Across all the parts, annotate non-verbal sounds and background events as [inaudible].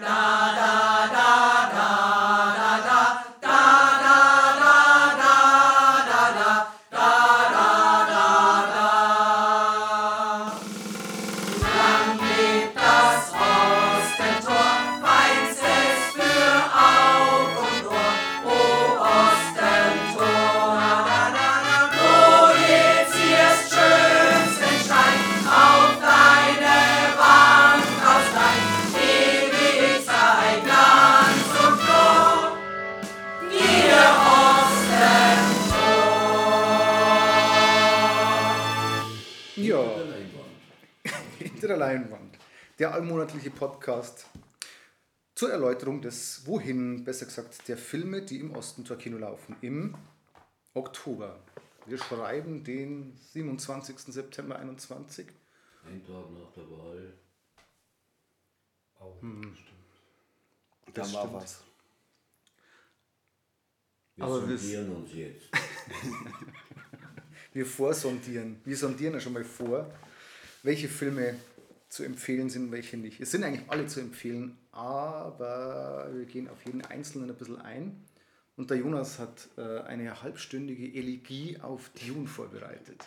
Ja, Podcast zur Erläuterung des Wohin, besser gesagt, der Filme, die im Osten zur Kino laufen, im Oktober. Wir schreiben den 27. September 21. Ein Tag nach der Wahl. Oh, Hm. stimmt. Da Das war stimmt. was. Wir Aber wir- sondieren uns jetzt. [laughs] Wir vorsondieren. Wir sondieren ja schon mal vor, welche Filme zu empfehlen sind, welche nicht. Es sind eigentlich alle zu empfehlen, aber wir gehen auf jeden Einzelnen ein bisschen ein. Und der Jonas hat äh, eine halbstündige Elegie auf Dune vorbereitet.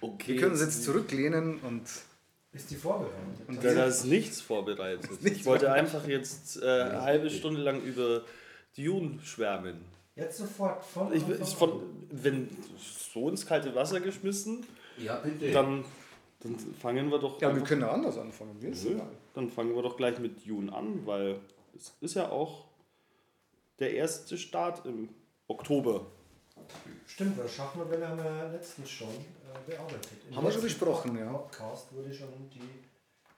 Okay. Wir können uns jetzt zurücklehnen und Ist die vorbereitet? Und Da ist nichts vorbereitet. Nichts ich wollte einfach jetzt äh, eine halbe Stunde lang über Dune schwärmen. Jetzt sofort von Ich, ich von, wenn so ins kalte Wasser geschmissen, Ja, bitte. dann, dann fangen wir doch ja, wir können auch anders anfangen. Wir sind Nö, dann fangen wir doch gleich mit Dune an, weil es ist ja auch der erste Start im Oktober. Stimmt, weil Schachnovelle haben wir letztens schon äh, bearbeitet. Im Haben wir schon besprochen, ja. Podcast wurde schon die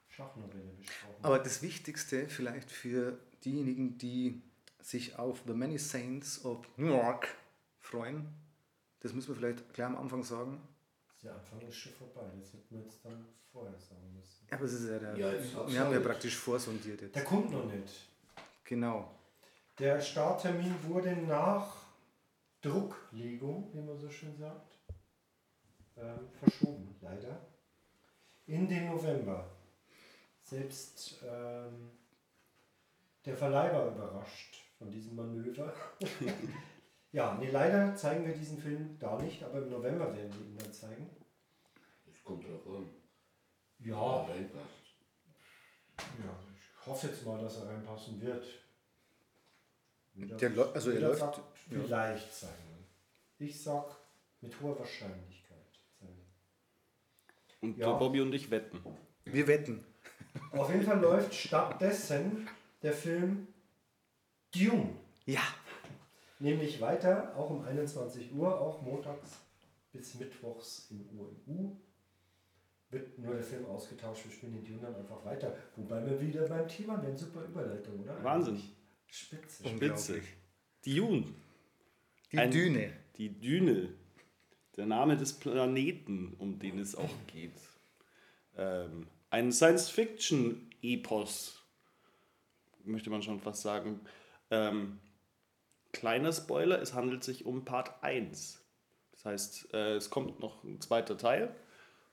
Schachnovelle besprochen. Aber das Wichtigste vielleicht für diejenigen, die sich auf The Many Saints of Newark freuen, das müssen wir vielleicht gleich am Anfang sagen. Der Anfang ist schon vorbei. Das hätten wir jetzt dann vorher sagen müssen. Ja, aber es ist ja der. Ja, wir haben ja praktisch vorsondiert jetzt. Der kommt noch nicht. Genau. Der Starttermin wurde nach Drucklegung, wie man so schön sagt, ähm, verschoben, leider, in den November. Selbst ähm, der Verleih war überrascht von diesem Manöver. [laughs] ja, nee, leider zeigen wir diesen Film da nicht, aber im November werden wir ihn dann zeigen. Das kommt drauf an. Ja, reinpasst. ja ich hoffe jetzt mal, dass er reinpassen wird. Wieder- Der also er läuft- sagt, ja. Vielleicht sein. Ich sag mit hoher Wahrscheinlichkeit. sein. Und Ja. Bobby und ich wetten. Wir wetten. Auf jeden Fall läuft stattdessen der Film Dune. Ja. Nämlich weiter, auch um 21 Uhr, auch montags bis mittwochs im UMU. Wird nur der Film ausgetauscht, wir spielen den Dune dann einfach weiter. Wobei wir wieder beim Thema wären, super Überleitung, oder? Wahnsinn. Spitze. Spitze. Dune. Die Ein- Düne. Die Düne. Der Name des Planeten, um den es auch geht. Ähm, ein Science-Fiction-Epos, möchte man schon fast sagen. Ähm, kleiner Spoiler, es handelt sich um Part 1. Das heißt, äh, es kommt noch ein zweiter Teil.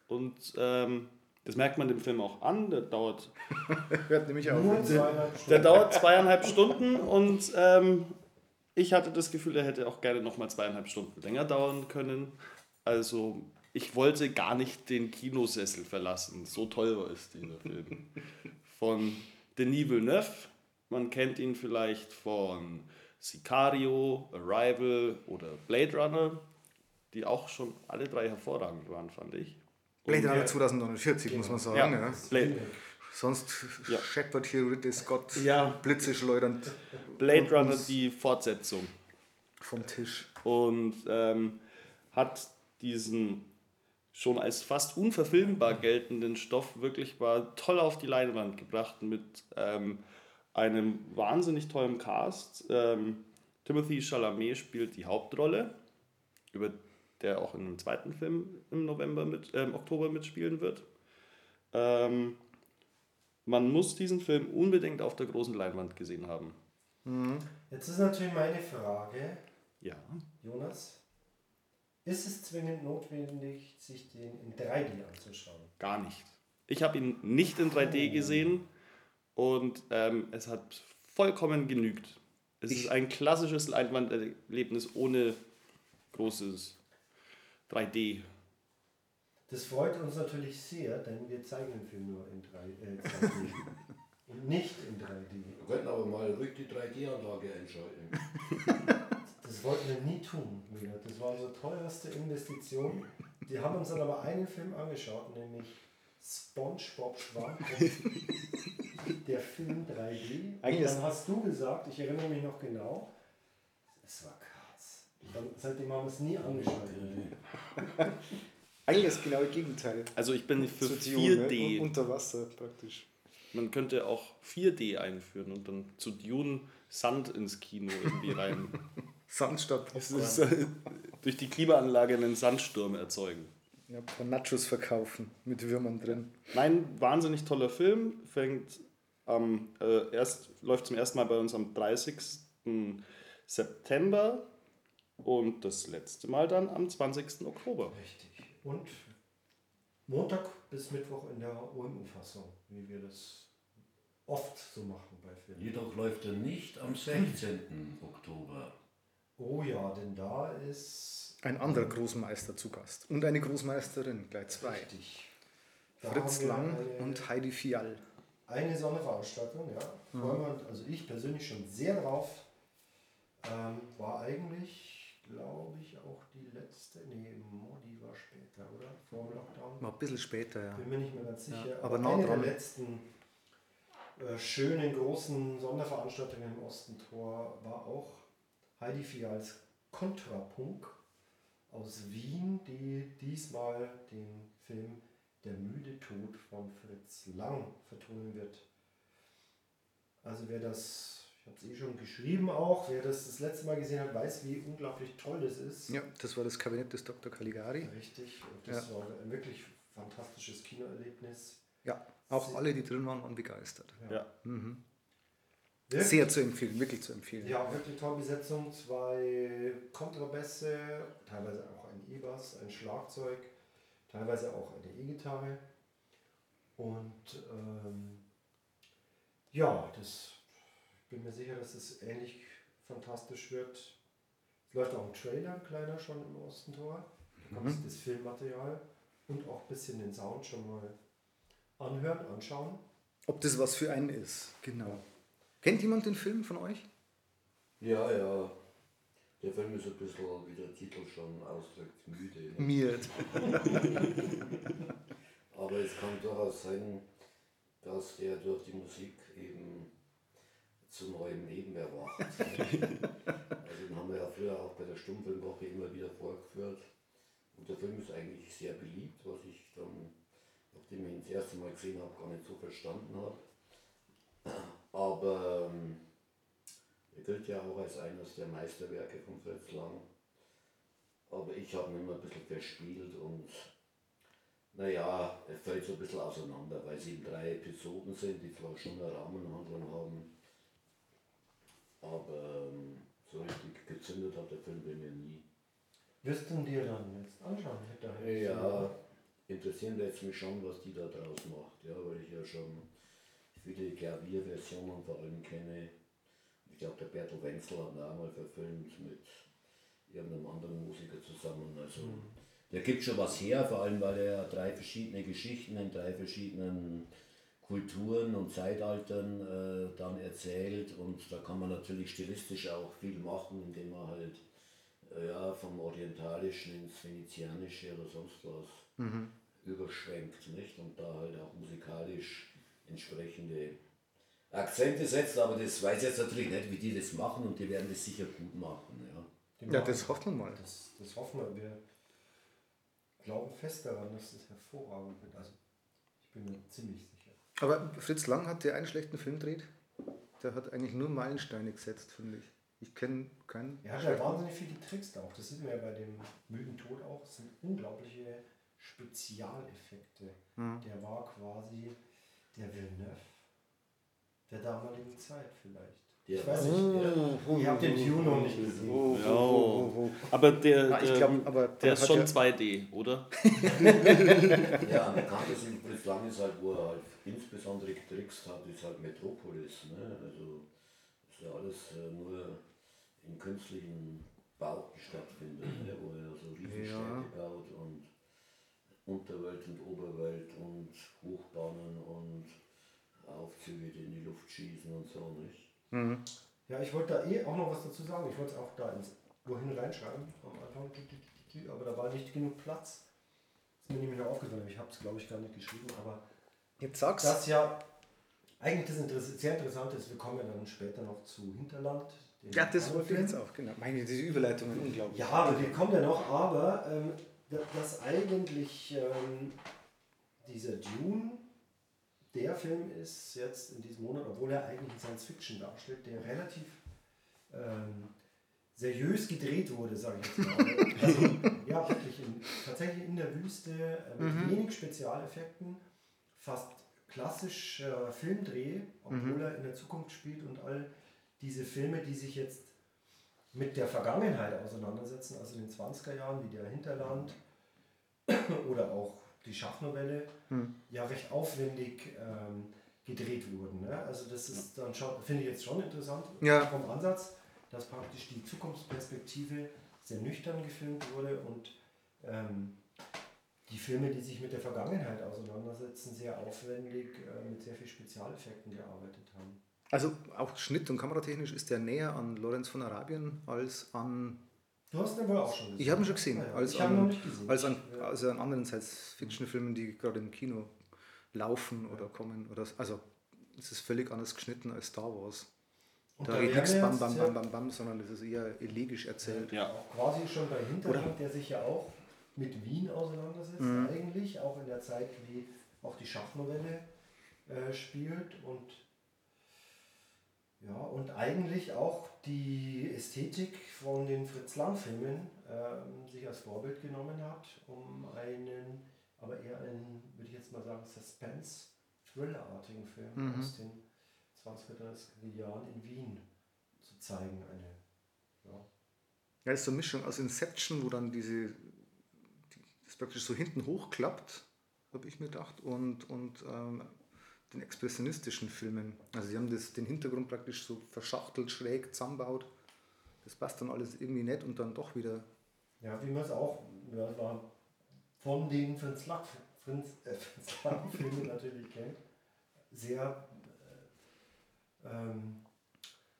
Und ähm, das merkt man dem Film auch an. Der dauert [laughs] Hört nämlich auf. Nur zweieinhalb der Stunden. dauert zweieinhalb Stunden und ähm, ich hatte das Gefühl, er hätte auch gerne nochmal zweieinhalb Stunden länger dauern können. Also ich wollte gar nicht den Kinosessel verlassen. So toll war es, dieser Film. [laughs] Von Denis Villeneuve. Man kennt ihn vielleicht von Sicario, Arrival oder Blade Runner, die auch schon alle drei hervorragend waren, fand ich. Blade Und- Runner 2049, muss man sagen. Ja. Ja. Blade, Sonst Ja. scheppert hier Ridley Scott Ja. Blitze schleudernd Blade Runner, die Fortsetzung. vom Tisch. und ähm, hat diesen schon als fast unverfilmbar geltenden Stoff wirklich mal toll auf die Leinwand gebracht mit ähm, einem wahnsinnig tollen Cast. Ähm, Timothy Chalamet spielt die Hauptrolle, über der auch in einem zweiten Film im November mit, äh, im Oktober mitspielen wird. Ähm, man muss diesen Film unbedingt auf der großen Leinwand gesehen haben. Jetzt ist natürlich meine Frage, Ja. Jonas. Ist es zwingend notwendig, sich den in 3D anzuschauen? Gar nicht. Ich habe ihn nicht in 3D gesehen Und ähm, es hat vollkommen genügt. Es Ich- ist ein klassisches Leinwanderlebnis ohne großes 3D. Das freut uns natürlich sehr, denn wir zeigen den Film nur in 3, äh, 2D und [laughs] nicht in 3D. Wir könnten aber mal ruhig die 3D-Anlage einschalten. [laughs] Das wollten wir nie tun. Das war unsere teuerste Investition. Die haben uns dann aber einen Film angeschaut, nämlich SpongeBob Schwammkopf. [laughs] der Film 3D. Und Eigentlich dann hast du gesagt, ich erinnere mich noch genau, es war krass. Dann, seitdem haben wir es nie angeschaut. [laughs] Eigentlich das genaue Gegenteil. Also ich bin für Zu Dune, 4D. ne? Un- Unter Wasser praktisch. Man könnte auch 4D einführen und dann zu Dune Sand ins Kino irgendwie rein. Sand statt Popcorn. ist, äh, durch die Klimaanlage einen Sandsturm erzeugen. Ja, ein paar Nachos verkaufen mit Würmern drin. Nein, wahnsinnig toller Film. Fängt am, äh, erst, läuft zum ersten Mal bei uns am 30. September und das letzte Mal dann am 20. Oktober. Richtig. Und Montag bis Mittwoch in der OMU-Fassung, wie wir das oft so machen bei Filmen. Jedoch läuft er nicht am 16. Oktober. Oh ja, denn da ist Ein anderer Großmeister zu Gast. Und eine Großmeisterin, gleich zwei. richtig. Da Fritz wir Lang eine- und Heidi Fial. Eine Sonderveranstaltung, ja. Freuen wir uns, also ich persönlich schon sehr drauf. Ähm, war eigentlich, glaube ich, auch die letzte. Nee, Modi war später, oder? Vor dem Lockdown. War ein bisschen später, ja. Bin mir nicht mehr ganz sicher. Ja, aber nah eine dran. der letzten äh, schönen großen Sonderveranstaltungen im Ostentor war auch Heidi Fials Kontrapunk aus Wien, die diesmal den Film Der müde Tod von Fritz Lang vertonen wird. Also wer das, ich habe es eh schon geschrieben auch, wer das das letzte Mal gesehen hat, weiß, wie unglaublich toll das ist. Ja, das war das Kabinett des Dr. Caligari. Richtig, und das war ein wirklich fantastisches Kinoerlebnis. Ja, auch Sie- alle, die drin waren, waren begeistert. Ja. Wirklich- Sehr zu empfehlen, wirklich zu empfehlen. Ja, wirklich tolle Besetzung. Zwei Kontrabässe, teilweise auch ein E-Bass, ein Schlagzeug, teilweise auch eine E-Gitarre. Und ähm, ja, das, ich bin mir sicher, dass es ähnlich fantastisch wird. Es läuft auch ein Trailer, ein kleiner schon im Ostentor. Da kannst du das Filmmaterial und auch ein bisschen den Sound schon mal anhören, anschauen. Ob das was für einen ist, genau. Kennt jemand den Film von euch? Ja, ja. Der Film ist ein bisschen, wie der Titel schon ausdrückt, müde. Ne? Mir. [laughs] Aber es kann durchaus sein, dass der durch die Musik eben zu neuem Leben erwacht. [laughs] also den haben wir ja früher auch bei der Stummfilmwoche immer wieder vorgeführt. Und der Film ist eigentlich sehr beliebt, was ich dann, nachdem ich ihn das erste Mal gesehen habe, gar nicht so verstanden habe. Aber ähm, er gilt ja auch als eines der Meisterwerke von Fritz Lang. Aber ich habe ihn immer ein bisschen verspielt und naja, er fällt so ein bisschen auseinander, weil sie in drei Episoden sind, die zwar schon eine Rahmenhandlung haben, aber ähm, so richtig gezündet hat der Film bei mir nie. Wirst du ihn dir dann jetzt anschauen? Ja, interessieren jetzt mich schon, was die da draus macht, ja, weil ich ja schon viele Klavierversionen vor allem kenne. Ich glaube, der Bertel Wenzel hat ihn auch mal verfilmt mit irgendeinem anderen Musiker zusammen. Also der gibt schon was her, vor allem weil er drei verschiedene Geschichten in drei verschiedenen Kulturen und Zeitaltern äh, dann erzählt und da kann man natürlich stilistisch auch viel machen, indem man halt äh, ja, vom Orientalischen ins Venezianische oder sonst was überschwenkt, nicht? Und da halt auch musikalisch entsprechende Akzente setzt, aber das weiß ich jetzt natürlich nicht, wie die das machen und die werden das sicher gut machen, ja. Die Ja, das hoffen wir mal. Das, das hoffen wir. Wir glauben fest daran, dass das hervorragend wird. Also ich bin mir ziemlich sicher. Aber Fritz Lang hat der einen schlechten Film dreht. Der hat eigentlich nur Meilensteine gesetzt, finde ich. Ich kenne keinen. Er hat ja wahnsinnig viele Tricks da auch. Das sieht man ja bei dem müden Tod auch. Es sind unglaubliche Spezialeffekte. Der war quasi der Villeneuve der damaligen Zeit vielleicht. Der Ich weiß nicht, Oh, ihr habt den Tune noch nicht gesehen. Oh, Ja. oh, oh, oh. Aber der, Ah, ich der, glaub, aber der der ist schon ja- 2D, oder? [laughs] Ja, am bekanntesten bislang ist halt, wo er halt insbesondere getrickst hat, ist halt Metropolis. Ne? Also ist ja alles äh, nur in künstlichen Bauten stattfindet, ne? wo er so riesige Ja. Städte baut und Unterwelt und Oberwelt und Hochbahnen und Aufzüge, die in die Luft schießen und so, nicht? Ja, ich wollte da eh auch noch was dazu sagen. Ich wollte es auch da ins wohin reinschreiben am Anfang, aber da war nicht genug Platz. Ist mir nämlich noch aufgefallen, ich habe es glaube ich gar nicht geschrieben, aber Jetzt sag's. das ja eigentlich das Interess sehr Interessante ist, wir kommen ja dann später noch zu Hinterland. ja, das wollte ich jetzt auch, genau. Meine, diese Überleitungen, unglaublich. Ja, aber die kommen ja noch, aber ähm, dass eigentlich ähm, dieser Dune der Film ist jetzt in diesem Monat, obwohl er eigentlich Science Fiction darstellt, der relativ ähm, seriös gedreht wurde, sage ich jetzt mal. [laughs] Also, ja, wirklich in, tatsächlich in der Wüste äh, mit wenig Spezialeffekten, fast klassisch äh, Filmdreh, obwohl er in der Zukunft spielt und all diese Filme, die sich jetzt mit der Vergangenheit auseinandersetzen, also in den 20er Jahren, wie der Hinterland [coughs] oder auch die Schachnovelle, ja recht aufwendig ähm, gedreht wurden. Ne? Also das ist dann schon, finde ich jetzt schon interessant Ja. vom Ansatz, dass praktisch die Zukunftsperspektive sehr nüchtern gefilmt wurde und ähm, die Filme, die sich mit der Vergangenheit auseinandersetzen, sehr aufwendig äh, mit sehr viel Spezialeffekten gearbeitet haben. Also auch schnitt- und kameratechnisch ist der näher an Lorenz von Arabien als an. Du hast den wohl auch schon gesehen. Ich habe ihn schon gesehen. Ah ja, Als ich habe ihn noch an, nicht gesehen. als an, Ja. also an anderen Science-Fiction-Filmen, die gerade im Kino laufen oder kommen. Oder, also es ist völlig anders geschnitten als Star Wars. Und Da geht nichts bam, bam, ja- bam, bam, bam, sondern das ist eher elegisch erzählt. Ja. Auch quasi schon bei Hinterland, der sich ja auch mit Wien auseinandersetzt, Mhm. eigentlich, auch in der Zeit, wie auch die Schachnovelle äh, spielt und ja, und eigentlich auch die Ästhetik von den Fritz Lang-Filmen ähm, sich als Vorbild genommen hat, um einen, aber eher einen, würde ich jetzt mal sagen, Suspense-Thriller-artigen Film Mhm. aus den 20er, 30er Jahren in Wien zu zeigen. Eine, ja, Ja, ist so eine Mischung aus Inception, wo dann diese, die, das praktisch so hinten hochklappt, habe ich mir gedacht, und, und ähm, den expressionistischen Filmen. Also sie haben das, den Hintergrund praktisch so verschachtelt, schräg zusammenbaut. Das passt dann alles irgendwie nett und dann doch wieder. Ja, wie man es auch ja, war von den Fritz Lang, Fritz, äh, Fritz Lang Filmen natürlich kennt. Sehr äh, ähm,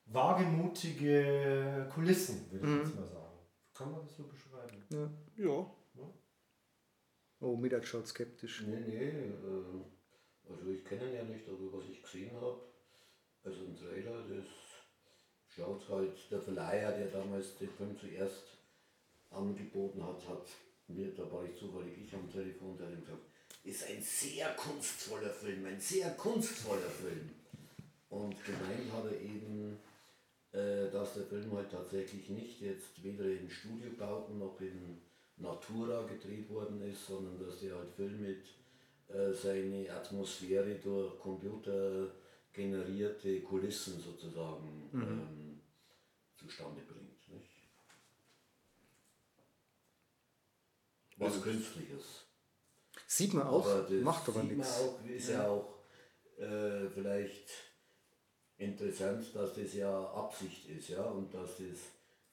wagemutige Kulissen, würde ich jetzt mal sagen. Kann man das so beschreiben? Ja. Ja. Oh, Midak schaut skeptisch. Nee, nee, äh, also ich kenne ihn ja nicht, aber was ich gesehen habe, also ein Trailer, das schaut halt, der Verleiher, der damals den Film zuerst angeboten hat, hat mir, da war ich zufällig ich am Telefon, der hat gesagt, ist ein sehr kunstvoller Film, ein sehr kunstvoller Film. Und gemeint hat er eben, äh, dass der Film halt tatsächlich nicht jetzt weder in Studiobauten noch in Natura gedreht worden ist, sondern dass der halt viel mit seine Atmosphäre durch computergenerierte Kulissen sozusagen ähm, zustande bringt. Nicht? Was Künstliches. Sieht man auch, Aber macht aber sieht man nichts. Auch, ist ja auch äh, vielleicht interessant, dass das ja Absicht ist, ja, und dass das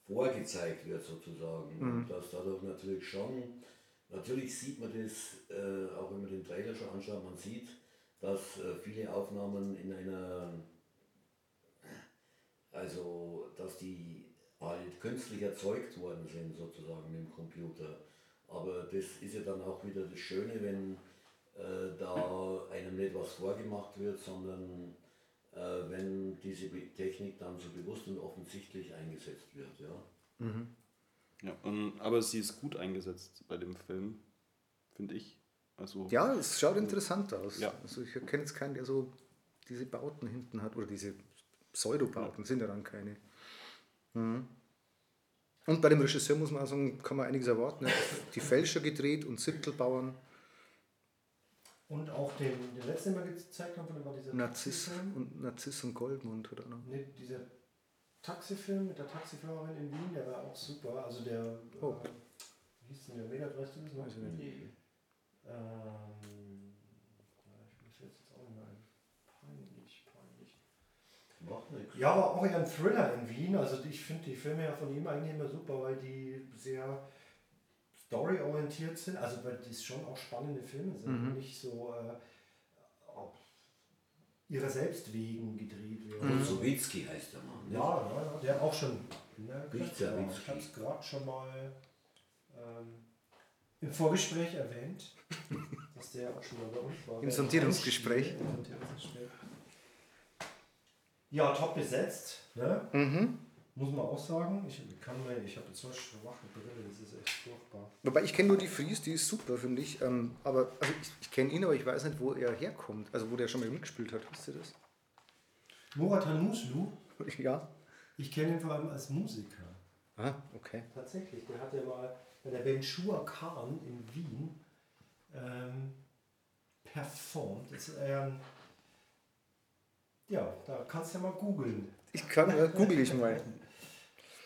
vorgezeigt wird sozusagen. Und dass dadurch natürlich schon, natürlich sieht man das, äh, auch wenn man den Trailer schon anschaut, man sieht, dass äh, viele Aufnahmen in einer, also dass die halt künstlich erzeugt worden sind sozusagen mit dem Computer. Aber das ist ja dann auch wieder das Schöne, wenn äh, da einem nicht was vorgemacht wird, sondern äh, wenn diese Technik dann so bewusst und offensichtlich eingesetzt wird. Ja. Ja und, aber sie ist gut eingesetzt bei dem Film, finde ich. Also, Ja, es schaut interessant aus. Ja. Also ich kenne jetzt keinen, der so diese Bauten hinten hat oder diese Pseudobauten, sind ja dann keine. Mhm. Und bei dem Regisseur muss man sagen, kann man einiges erwarten. Er hat die Fälscher gedreht und Siebtelbauern, Und auch den, den letzten, den wir gezeigt haben, von dem war dieser Narziss und Narziss und Goldmund oder noch. Nee, dieser Taxifilm mit der Taxifahrerin in Wien, der war auch super. Also der, Oh. äh, wie hieß denn der Mega, weißt du das noch? Weiß ich nicht. Ähm, ja, ich fällt jetzt auch nicht mehr ein. Peinlich, peinlich. Macht nichts. Ja, aber auch eher ein Thriller in Wien. Also ich finde die Filme ja von ihm eigentlich immer super, weil die sehr storyorientiert sind. Also weil die schon auch spannende Filme sind. Mhm. Nicht so äh, ihrer selbst wegen gedreht werden. Mhm. Sowitzki heißt der Mann. ne? Ja, ja, ja, der auch schon. Ne, ich habe es gerade schon mal ähm, im Vorgespräch erwähnt, [laughs] dass der auch schon mal bei uns war. Im Sondierungsgespräch. Im Sondierungsgespräch. Ja, top besetzt. Ne? Mhm. Muss man auch sagen. Ich kann mir, ich habe jetzt so schwache Brille, das ist echt furchtbar. Wobei ich kenne nur die Fries, die ist super, finde ich. Ähm, aber also ich, ich kenne ihn, aber ich weiß nicht, wo er herkommt. Also wo der schon mal mitgespielt hat. Wisst ihr das? Murat Hanuslu, [laughs] Ja. ich kenne ihn vor allem als Musiker. Ah, okay. Tatsächlich, der hat ja mal bei der Band Shua Khan in Wien ähm, performt. Das ist, ähm, ja, da kannst du ja mal googeln. Ich kann, äh, google ich mal. [laughs]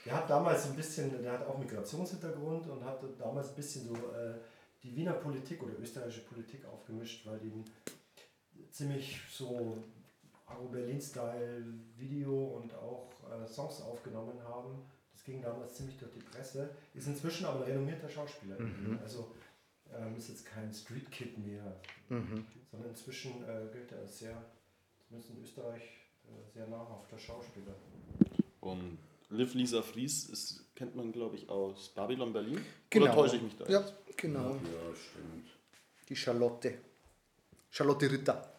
Der hat damals ein bisschen, der hat auch Migrationshintergrund und hat damals ein bisschen so äh, die Wiener Politik oder österreichische Politik aufgemischt, weil die ziemlich so Agro Berlin-Style Video und auch äh, Songs aufgenommen haben. Das ging damals ziemlich durch die Presse. Ist inzwischen aber ein renommierter Schauspieler. Mhm. Also ähm, ist jetzt kein Street Kid mehr, Mhm. sondern inzwischen äh, gilt er als sehr, zumindest in Österreich, äh, sehr namhafter Schauspieler. Und Liv Lisa Fries ist, kennt man, glaube ich, aus Babylon Berlin. Genau. Oder täusche ich mich da? Ja, genau. Ja, stimmt. Die Charlotte. Charlotte Ritter.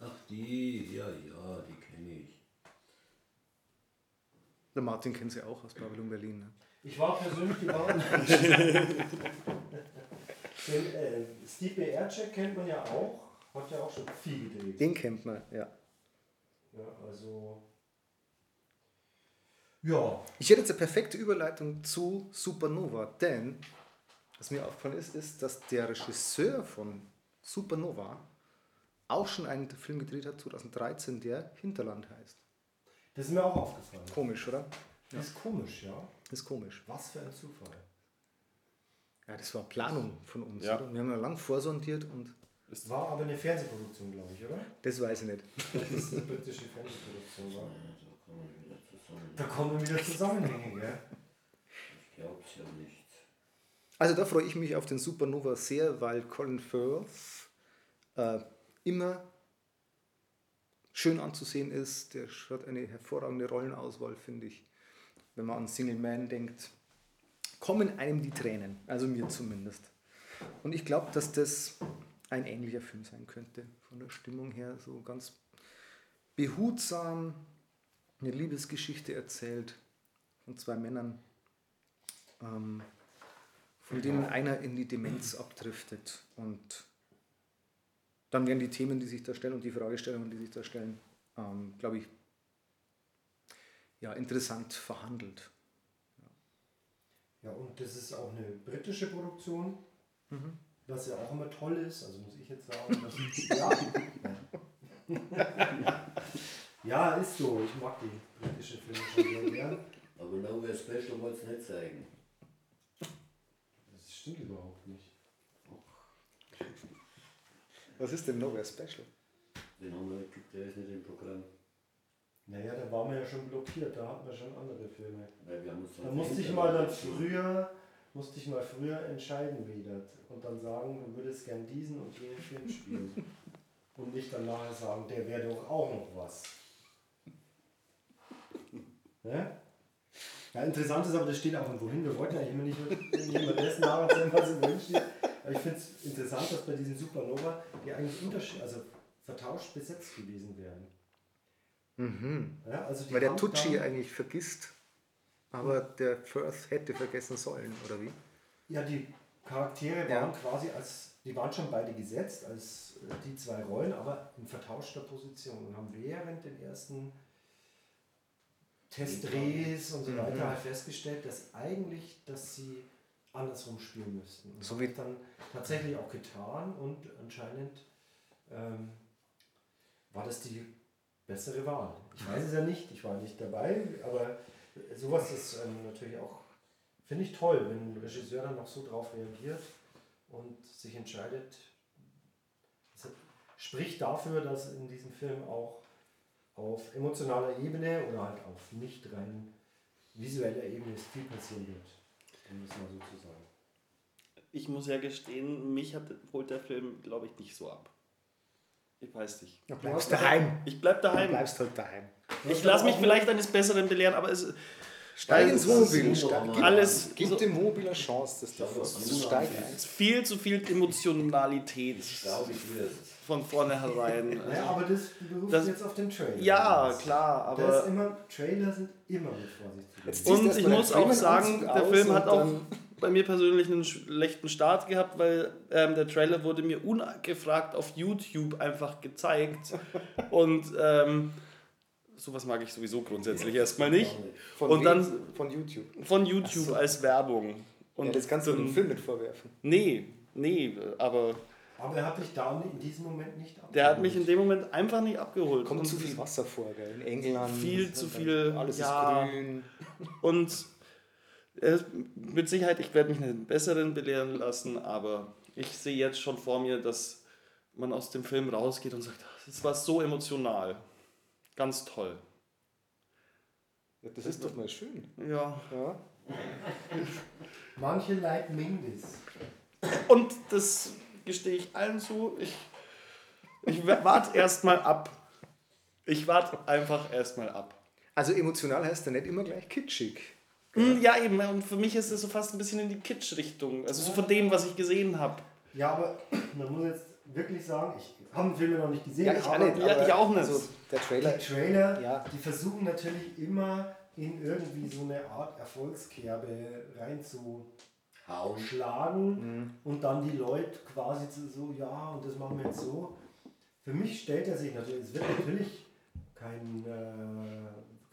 Ach, die, ja, ja, die kenne ich. Der Martin kennt sie auch aus Babylon Berlin. Ne? Ich war persönlich die Bahn. [laughs] Den äh, Steve B. Ercek kennt man ja auch, hat ja auch schon viel gedreht. Den kennt man, ja. Ja, also. Ja, Ich hätte jetzt eine perfekte Überleitung zu Supernova, denn was mir aufgefallen ist, ist, dass der Regisseur von Supernova auch schon einen Film gedreht hat, 2013, der Hinterland heißt. das ist mir auch aufgefallen. Komisch, oder? Das ist komisch, ja. Das ist komisch. Was für ein Zufall. Ja, das war Planung von uns. Ja. Oder? Wir haben ja lang vorsondiert und Es war aber eine Fernsehproduktion, glaube ich, oder? das weiß ich nicht. Das ist eine britische Fernsehproduktion war. Da kommen wir wieder zusammen. Da kommen wieder Zusammenhänge, gell? Ich glaub's ja nicht. Also da freue ich mich auf den Supernova sehr, weil Colin Firth äh, immer schön anzusehen ist. Der hat eine hervorragende Rollenauswahl, finde ich. Wenn man an Single Man denkt, kommen einem die Tränen, also mir zumindest. Und ich glaube, dass das ein ähnlicher Film sein könnte, von der Stimmung her, so ganz behutsam eine Liebesgeschichte erzählt von zwei Männern, ähm, von denen einer in die Demenz abdriftet. Und dann werden die Themen, die sich da stellen und die Fragestellungen, die sich da stellen, ähm, glaube ich, ja, interessant verhandelt. Ja, und das ist auch eine britische Produktion, was ja auch immer toll ist. Also muss ich jetzt sagen, dass ja. [laughs] ja, ist so. Ich mag die britische Filme schon sehr gern. Aber Nowhere Special wollte es nicht zeigen. Das stimmt überhaupt nicht. Was ist denn Nowhere Special? Den haben wir, der ist nicht im Programm. Naja, da waren wir ja schon blockiert, da hatten wir schon andere Filme. Weil wir haben uns Da musste ich mal dann früher, musste ich mal früher entscheiden wieder und dann sagen, du würdest gern diesen und jenen Film spielen. [laughs] Und nicht dann nachher sagen, der wäre doch auch noch was. Ne? Ja, interessant ist aber, das steht auch irgendwo hin. Wir wollten ja immer nicht jemand dessen nacherzählen, was im Drin steht. Aber ich finde es interessant, dass bei diesen Supernova die eigentlich unterschied also vertauscht besetzt gewesen wären. Mhm. Ja, also Weil der Tucci eigentlich vergisst, aber der Firth hätte vergessen sollen, oder wie? Ja, die Charaktere Ja. waren quasi als, die waren schon beide gesetzt als äh, die zwei Rollen, aber in vertauschter Position und haben während den ersten Testdrehs und so Mhm. weiter halt festgestellt, dass eigentlich, dass sie andersrum spielen müssten. Und So wie- wird dann tatsächlich auch getan und anscheinend ähm, war das die bessere Wahl. Ich weiß es ja nicht, ich war nicht dabei, aber sowas ist ähm, natürlich auch, finde ich toll, wenn ein Regisseur dann noch so drauf reagiert und sich entscheidet. Das spricht dafür, dass in diesem Film auch auf emotionaler Ebene oder halt auf nicht rein visueller Ebene viel passieren wird. Um das mal so zu sagen. Ich muss ja gestehen, mich hat, holt der Film, glaube ich, nicht so ab. Ich weiß nicht. Du bleibst daheim. Ich bleib daheim. Du bleibst halt daheim. Ich lasse mich vielleicht eines Besseren belehren, aber es. Steig ins Wohnmobil. so gib- alles- Gib dem Wohnmobil eine Chance. Das was das ein. ist viel zu viel Emotionalität Glaube ich wird. von vornherein. [laughs] Ja, aber das berufst Das- jetzt auf den Trailer. Ja, klar, aber. immer, Trailer sind immer mit Vorsicht zu Und ich muss auch sagen, der Film hat auch dann- bei mir persönlich einen schlechten Start gehabt, weil ähm, der Trailer wurde mir ungefragt auf YouTube einfach gezeigt. [laughs] Und ähm, sowas mag ich sowieso grundsätzlich erstmal nicht. Von Und dann von YouTube. von YouTube als Werbung. Und ja, das kannst du dem Film nicht vorwerfen. Nee, nee, aber Aber er hat dich da in diesem Moment nicht der hat mich in dem Moment einfach nicht abgeholt. Kommt Und zu viel Wasser vor, gell? In England. Viel zu viel, Alles ja. ist grün. Und [laughs] mit Sicherheit, ich werde mich einen besseren belehren lassen, aber ich sehe jetzt schon vor mir, dass man aus dem Film rausgeht und sagt, das war so emotional. Ganz toll. Ja, das ist doch mal schön. Ja. Ja. Manche leiden Mindis. Und das gestehe ich allen zu. Ich, ich warte erstmal ab. Ich warte einfach erstmal ab. Also emotional heißt ja nicht immer gleich kitschig. Hm, Ja, eben. Und für mich ist es so fast ein bisschen in die Kitsch-Richtung. Also so von dem, was ich gesehen habe. Ja, aber [clears throat] man muss jetzt wirklich sagen, ich habe den Film ja noch nicht gesehen. Ja, ich auch aber nicht. Ja, aber ich auch nicht. Also der Trailer. Die Trailer, Ja. die versuchen natürlich immer in irgendwie so eine Art Erfolgskerbe reinzuschlagen Mhm. und dann die Leute quasi zu so, ja, und das machen wir jetzt so. Für mich stellt er sich natürlich, es wird natürlich kein, äh,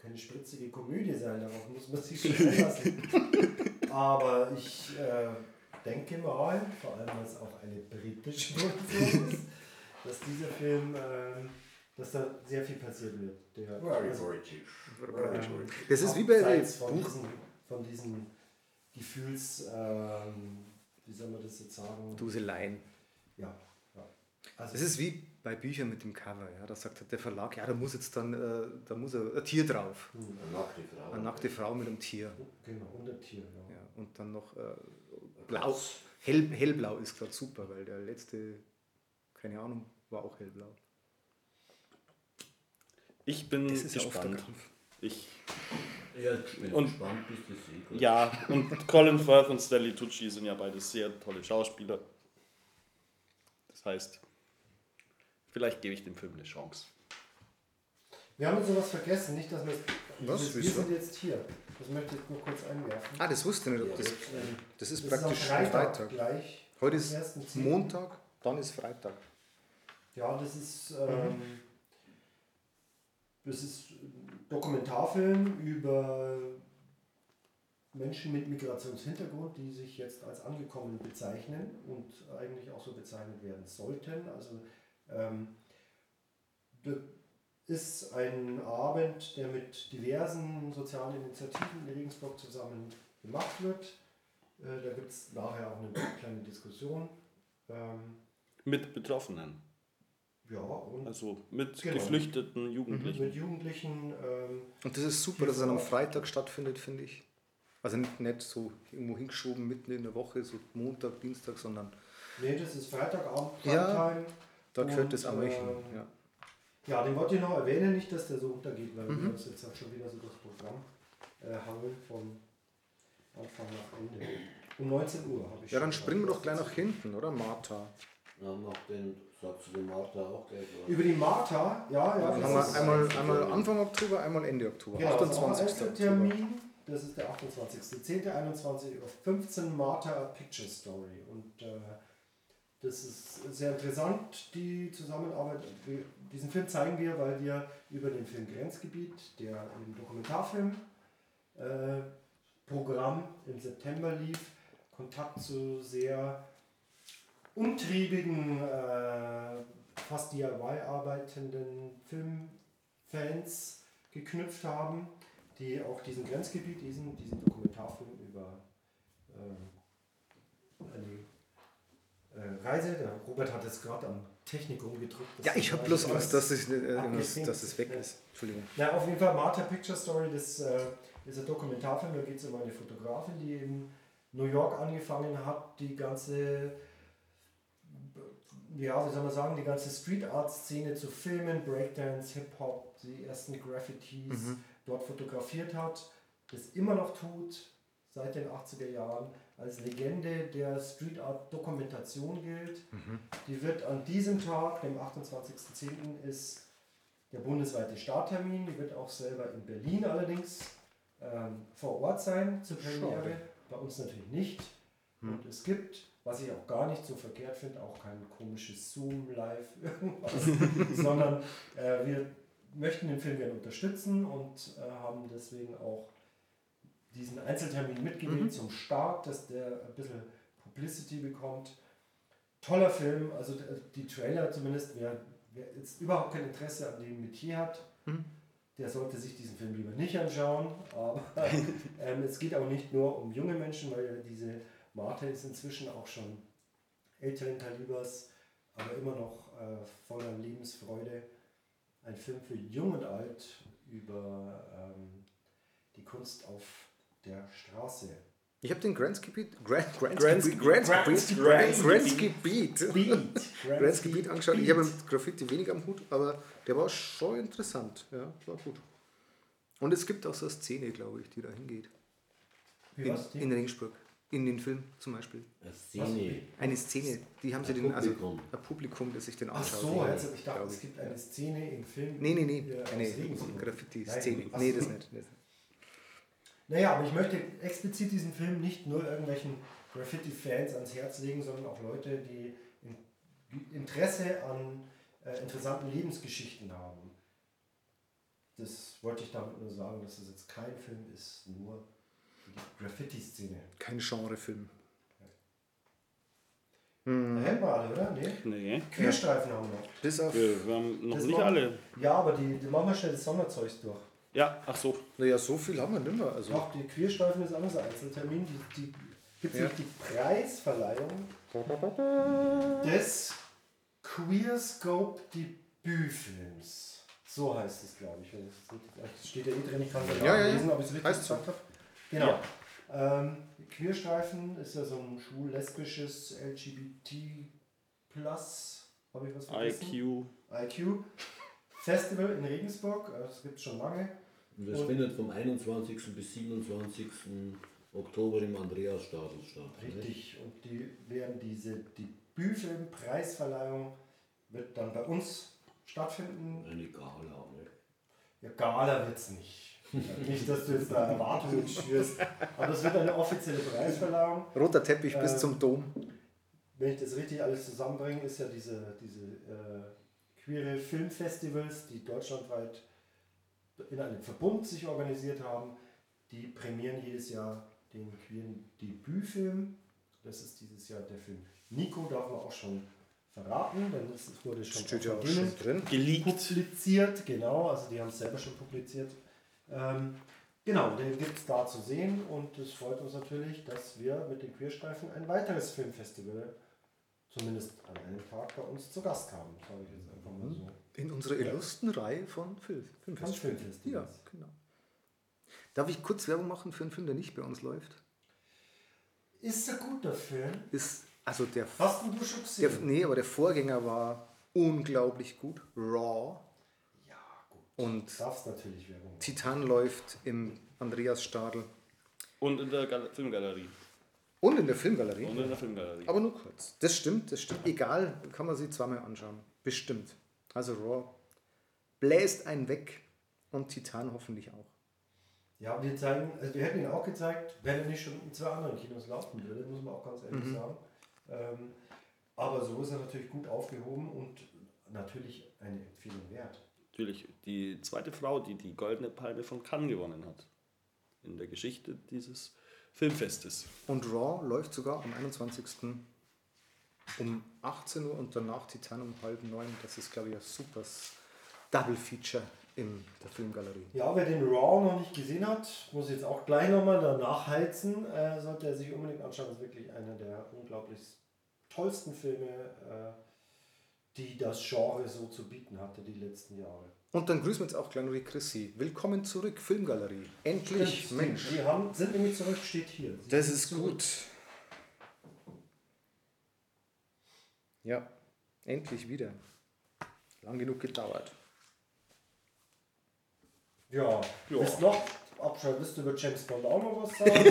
keine spritzige Komödie sein, darauf muss man sich schon einlassen. [laughs] Aber ich äh, denke mal, vor allem weil es auch eine britische Produktion ist, dass dieser Film, ähm, dass da sehr viel passieren wird. Der, Very also, British. ähm, Das ist wie bei von Buch. diesen, von diesen Gefühls, ähm, wie soll man das jetzt sagen? Duseleien. Ja, ja. Also, Das ist wie bei Büchern mit dem Cover. Ja. Da sagt halt der Verlag, ja, da muss jetzt dann äh, da muss ein Tier drauf. hm, Eine nackte Frau. Eine nackte Frau mit einem Tier. genau, und der Tier, ja. Ja. Und dann noch äh, blau. Hell, hellblau ist gerade super, weil der letzte, keine Ahnung, war auch hellblau. Ich bin Das ist ja gespannt. Kampf. Ich, Ja, ich bin Und- gespannt, bis das eh ja, und Colin Firth und Stanley Tucci sind ja beide sehr tolle Schauspieler. Das heißt, vielleicht gebe ich dem Film eine Chance. Wir haben jetzt sowas vergessen, nicht, dass wir Was? wir sind jetzt hier. Das möchte ich jetzt nur kurz einwerfen. Ah, das wusste ich nicht. Ob das, jetzt, äh, das ist Das ist praktisch Freitag, Freitag. gleich. Heute ist 1.10.. Montag, dann ist Freitag. Ja, das ist, ähm, das ist ein Dokumentarfilm über Menschen mit Migrationshintergrund, die sich jetzt als angekommen bezeichnen und eigentlich auch so bezeichnet werden sollten. Also ähm, das ist ein Abend, der mit diversen sozialen Initiativen in Regensburg zusammen gemacht wird. Äh, da gibt es nachher auch eine kleine Diskussion. Ähm, Mit Betroffenen, ja, und also mit Genau. geflüchteten Jugendlichen. mit Jugendlichen. Ähm, Und das ist super, dass es an einem Freitag stattfindet, finde ich. Also nicht, nicht so irgendwo hingeschoben mitten in der Woche, so Montag, Dienstag, sondern nee, das ist Freitagabend, Ja. Da gehört Und, das einmal hin. ähm, Ja. Ja, den wollte ich noch erwähnen, nicht, dass der so untergeht, weil Mhm. wir uns jetzt auch schon wieder so durchs Programm äh, hangeln von Anfang nach Ende. Um 19 Uhr habe ich ja, dann springen wir doch gleich nach hinten, oder Martha? Ja, mach den, sagst du dem Martha auch gleich was? Über die Martha, ja, ja. Dann das haben ist- wir einmal, einmal Anfang Oktober, einmal Ende Oktober. Genau, das ist auch 28. ein Oktober. Termin. Das ist der 28.10. 21 Uhr 15 Martha Picture Story. Und äh, das ist sehr interessant, die Zusammenarbeit. Diesen Film zeigen wir, weil wir über den Film Grenzgebiet, der im Dokumentarfilm äh, im September lief, Kontakt zu sehr umtriebigen, äh, fast DIY arbeitenden Fans geknüpft haben, die auch diesen Grenzgebiet, diesen, diesen Dokumentarfilm über ähm, eine äh, Reise, der Robert hat jetzt gerade am Technikum gedrückt. Ja, ich habe bloß Angst, dass, ich, äh, dass es weg ist. Entschuldigung. Ja, auf jeden Fall Martha Picture Story, das äh, ist ein Dokumentarfilm, da geht es um eine Fotografin, die in New York angefangen hat, die ganze ja, wie soll man sagen, die ganze Street Art Szene zu filmen, Breakdance, Hip-Hop, die ersten Graffitis mhm. dort fotografiert hat, das immer noch tut, seit den 80er Jahren, als Legende der Street Art Dokumentation gilt. Mhm. Die wird an diesem Tag, dem 28.10., ist der bundesweite Starttermin. Die wird auch selber in Berlin allerdings ähm, vor Ort sein zur Premiere. Bei uns natürlich nicht. Mhm. Und es gibt was ich auch gar nicht so verkehrt finde, auch kein komisches Zoom live [laughs] irgendwas, [laughs] sondern äh, wir möchten den Film gerne unterstützen und äh, haben deswegen auch diesen Einzeltermin mitgewählt mhm. zum Start, dass der ein bisschen Publicity bekommt. Toller Film, also die Trailer zumindest, wer, wer jetzt überhaupt kein Interesse an dem Metier hat, mhm. der sollte sich diesen Film lieber nicht anschauen. [laughs] Aber ähm, es geht auch nicht nur um junge Menschen, weil diese Martha ist inzwischen auch schon älteren Kalibers, aber immer noch äh, voller Lebensfreude. Ein Film für Jung und Alt über ähm, die Kunst auf der Straße. Ich habe den Grenzgebiet, Grand, Grenzgebiet, Grenzgebiet, Grenzgebiet, Grenzgebiet angeschaut. Ich habe mit Graffiti weniger am Hut, aber der war schon interessant. Ja, war gut. Und es gibt auch so eine Szene, glaube ich, die da hingeht. In, in Ringsburg. In den Film zum Beispiel. Eine Szene. Eine Szene. Die haben sie den, also ein Publikum, das sich den anschaut. Ach so, also ich dachte, es gibt eine Szene im Film. Nee, nee, nee. Eine Graffiti-Szene. Nee, das nicht. Das Naja, aber ich möchte explizit diesen Film nicht nur irgendwelchen Graffiti-Fans ans Herz legen, sondern auch Leute, die Interesse an äh, interessanten Lebensgeschichten haben. Das wollte ich damit nur sagen, dass es jetzt kein Film ist, nur Graffiti-Szene. Kein Genrefilm. Hm. Da hätten wir alle, oder? Nee. nee. Querstreifen haben wir noch. Bis auf wir, haben noch nicht machen, alle. Ja, aber die, die machen wir schnell das Sonderzeugs durch. Ja, ach so. Naja, so viel haben wir nicht mehr. Also. Doch, die Querstreifen ist anders Einzeltermin. Die, die gibt es ja. die Preisverleihung des Queerscope Debütfilms. So heißt es, glaube ich. Das steht ja eh drin, ich kann es ja, ja, lesen, ob ich es richtig gesagt habe. Genau. Ja. Ähm, Queerstreifen ist ja so ein schwul-lesbisches LGBT Plus, habe ich was vergessen? IQ. IQ. Festival in Regensburg, äh, das gibt es schon lange. Und das findet vom 21. bis 27. Oktober im Andreasstadel statt. Richtig, und die werden diese Debütfilm-Preisverleihung wird dann bei uns stattfinden. Eine Gala, ne? Ja, Gala wird es nicht. Nicht, dass du jetzt da Erwartungen schürst, aber es wird eine offizielle Preisverleihung. Roter Teppich äh, bis zum Dom. Wenn ich das richtig alles zusammenbringe, ist ja diese, diese äh, queere Filmfestivals, die deutschlandweit in einem Verbund sich organisiert haben, die prämieren jedes Jahr den queeren Debütfilm. Das ist dieses Jahr der Film Nico, darf man auch schon verraten, denn es wurde schon, Steht ja auch schon drin. Geleakt. publiziert. Genau, also die haben es selber schon publiziert. Ähm, genau, den gibt es da zu sehen und es freut uns natürlich, dass wir mit den Queerstreifen ein weiteres Filmfestival zumindest an einem Tag bei uns zu Gast haben, sage ich jetzt einfach mal so. In unserer illustren ja. Reihe von Film, Filmfestivals. Filmfestivals. Ja, genau. Darf ich kurz Werbung machen für einen Film, der nicht bei uns läuft? Ist ein guter Film. Ist, also der, Hast du schon gesehen? Der, nee, aber der Vorgänger war unglaublich gut. Raw. Und Darfst natürlich Werbung Titan läuft im Andreas Stadel. Und in der Gal Filmgalerie. Und in der Filmgalerie. Und in der Filmgalerie. Aber nur kurz. Das stimmt, das stimmt. Egal, kann man sie zweimal anschauen. Bestimmt. Also Raw bläst einen weg und Titan hoffentlich auch. Ja, wir zeigen, also wir hätten ihn auch gezeigt, wenn er nicht schon in zwei anderen Kinos laufen würde, muss man auch ganz ehrlich mhm. sagen. Ähm, aber so ist er natürlich gut aufgehoben und natürlich eine Empfehlung wert natürlich die zweite Frau, die die Goldene Palme von Cannes gewonnen hat. In der Geschichte dieses Filmfestes. Und Raw läuft sogar am 21. um 18 Uhr und danach Titan um halb neun. Das ist, glaube ich, ein super Double Feature in der Filmgalerie. Ja, wer den Raw noch nicht gesehen hat, muss jetzt auch gleich nochmal danach heizen, äh, sollte er sich unbedingt anschauen. Das ist wirklich einer der unglaublich tollsten Filme, äh, die das Genre so zu bieten hatte die letzten Jahre. Und dann grüßen wir jetzt auch gleich noch die Chrissy. Willkommen zurück, Filmgalerie. Endlich, Mensch. Die haben, sind nämlich zurück, steht hier. Sie Das ist zurück. gut. Ja, endlich wieder. Lang genug gedauert. Ja, Ja. Willst noch abschreiben, willst du über James Bond auch noch was sagen?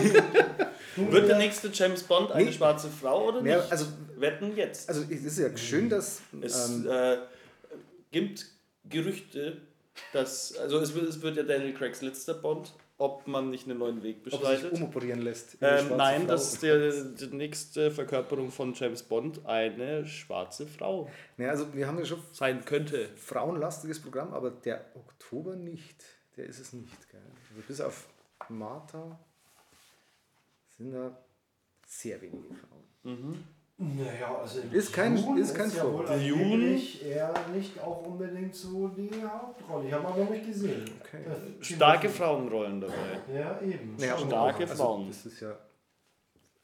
[laughs] Wird der nächste James Bond eine Nee. schwarze Frau oder Ja, nicht? also- Wetten jetzt. Also es ist ja schön, dass es ähm, äh, gibt Gerüchte, dass, also es wird, es wird ja Daniel Craigs letzter Bond, ob man nicht einen neuen Weg ob er sich beschreitet. umoperieren lässt. Ähm, nein, Frau. das ist der, die nächste Verkörperung von James Bond eine schwarze Frau Ja, also wir haben ja schon sein könnte. frauenlastiges Programm, aber der Oktober nicht. Der ist es nicht. Gell? Also bis auf Martha sind da sehr wenige Frauen. Naja, also im Ist kein- Dune ist kein ja Flop. wohl Dune? eher nicht auch unbedingt so die Hauptrolle. Ich habe aber noch nicht gesehen. Okay. Starke Frauenrollen dabei. Ja, eben. Naja, Starke auch, Frauen. Also, das ist ja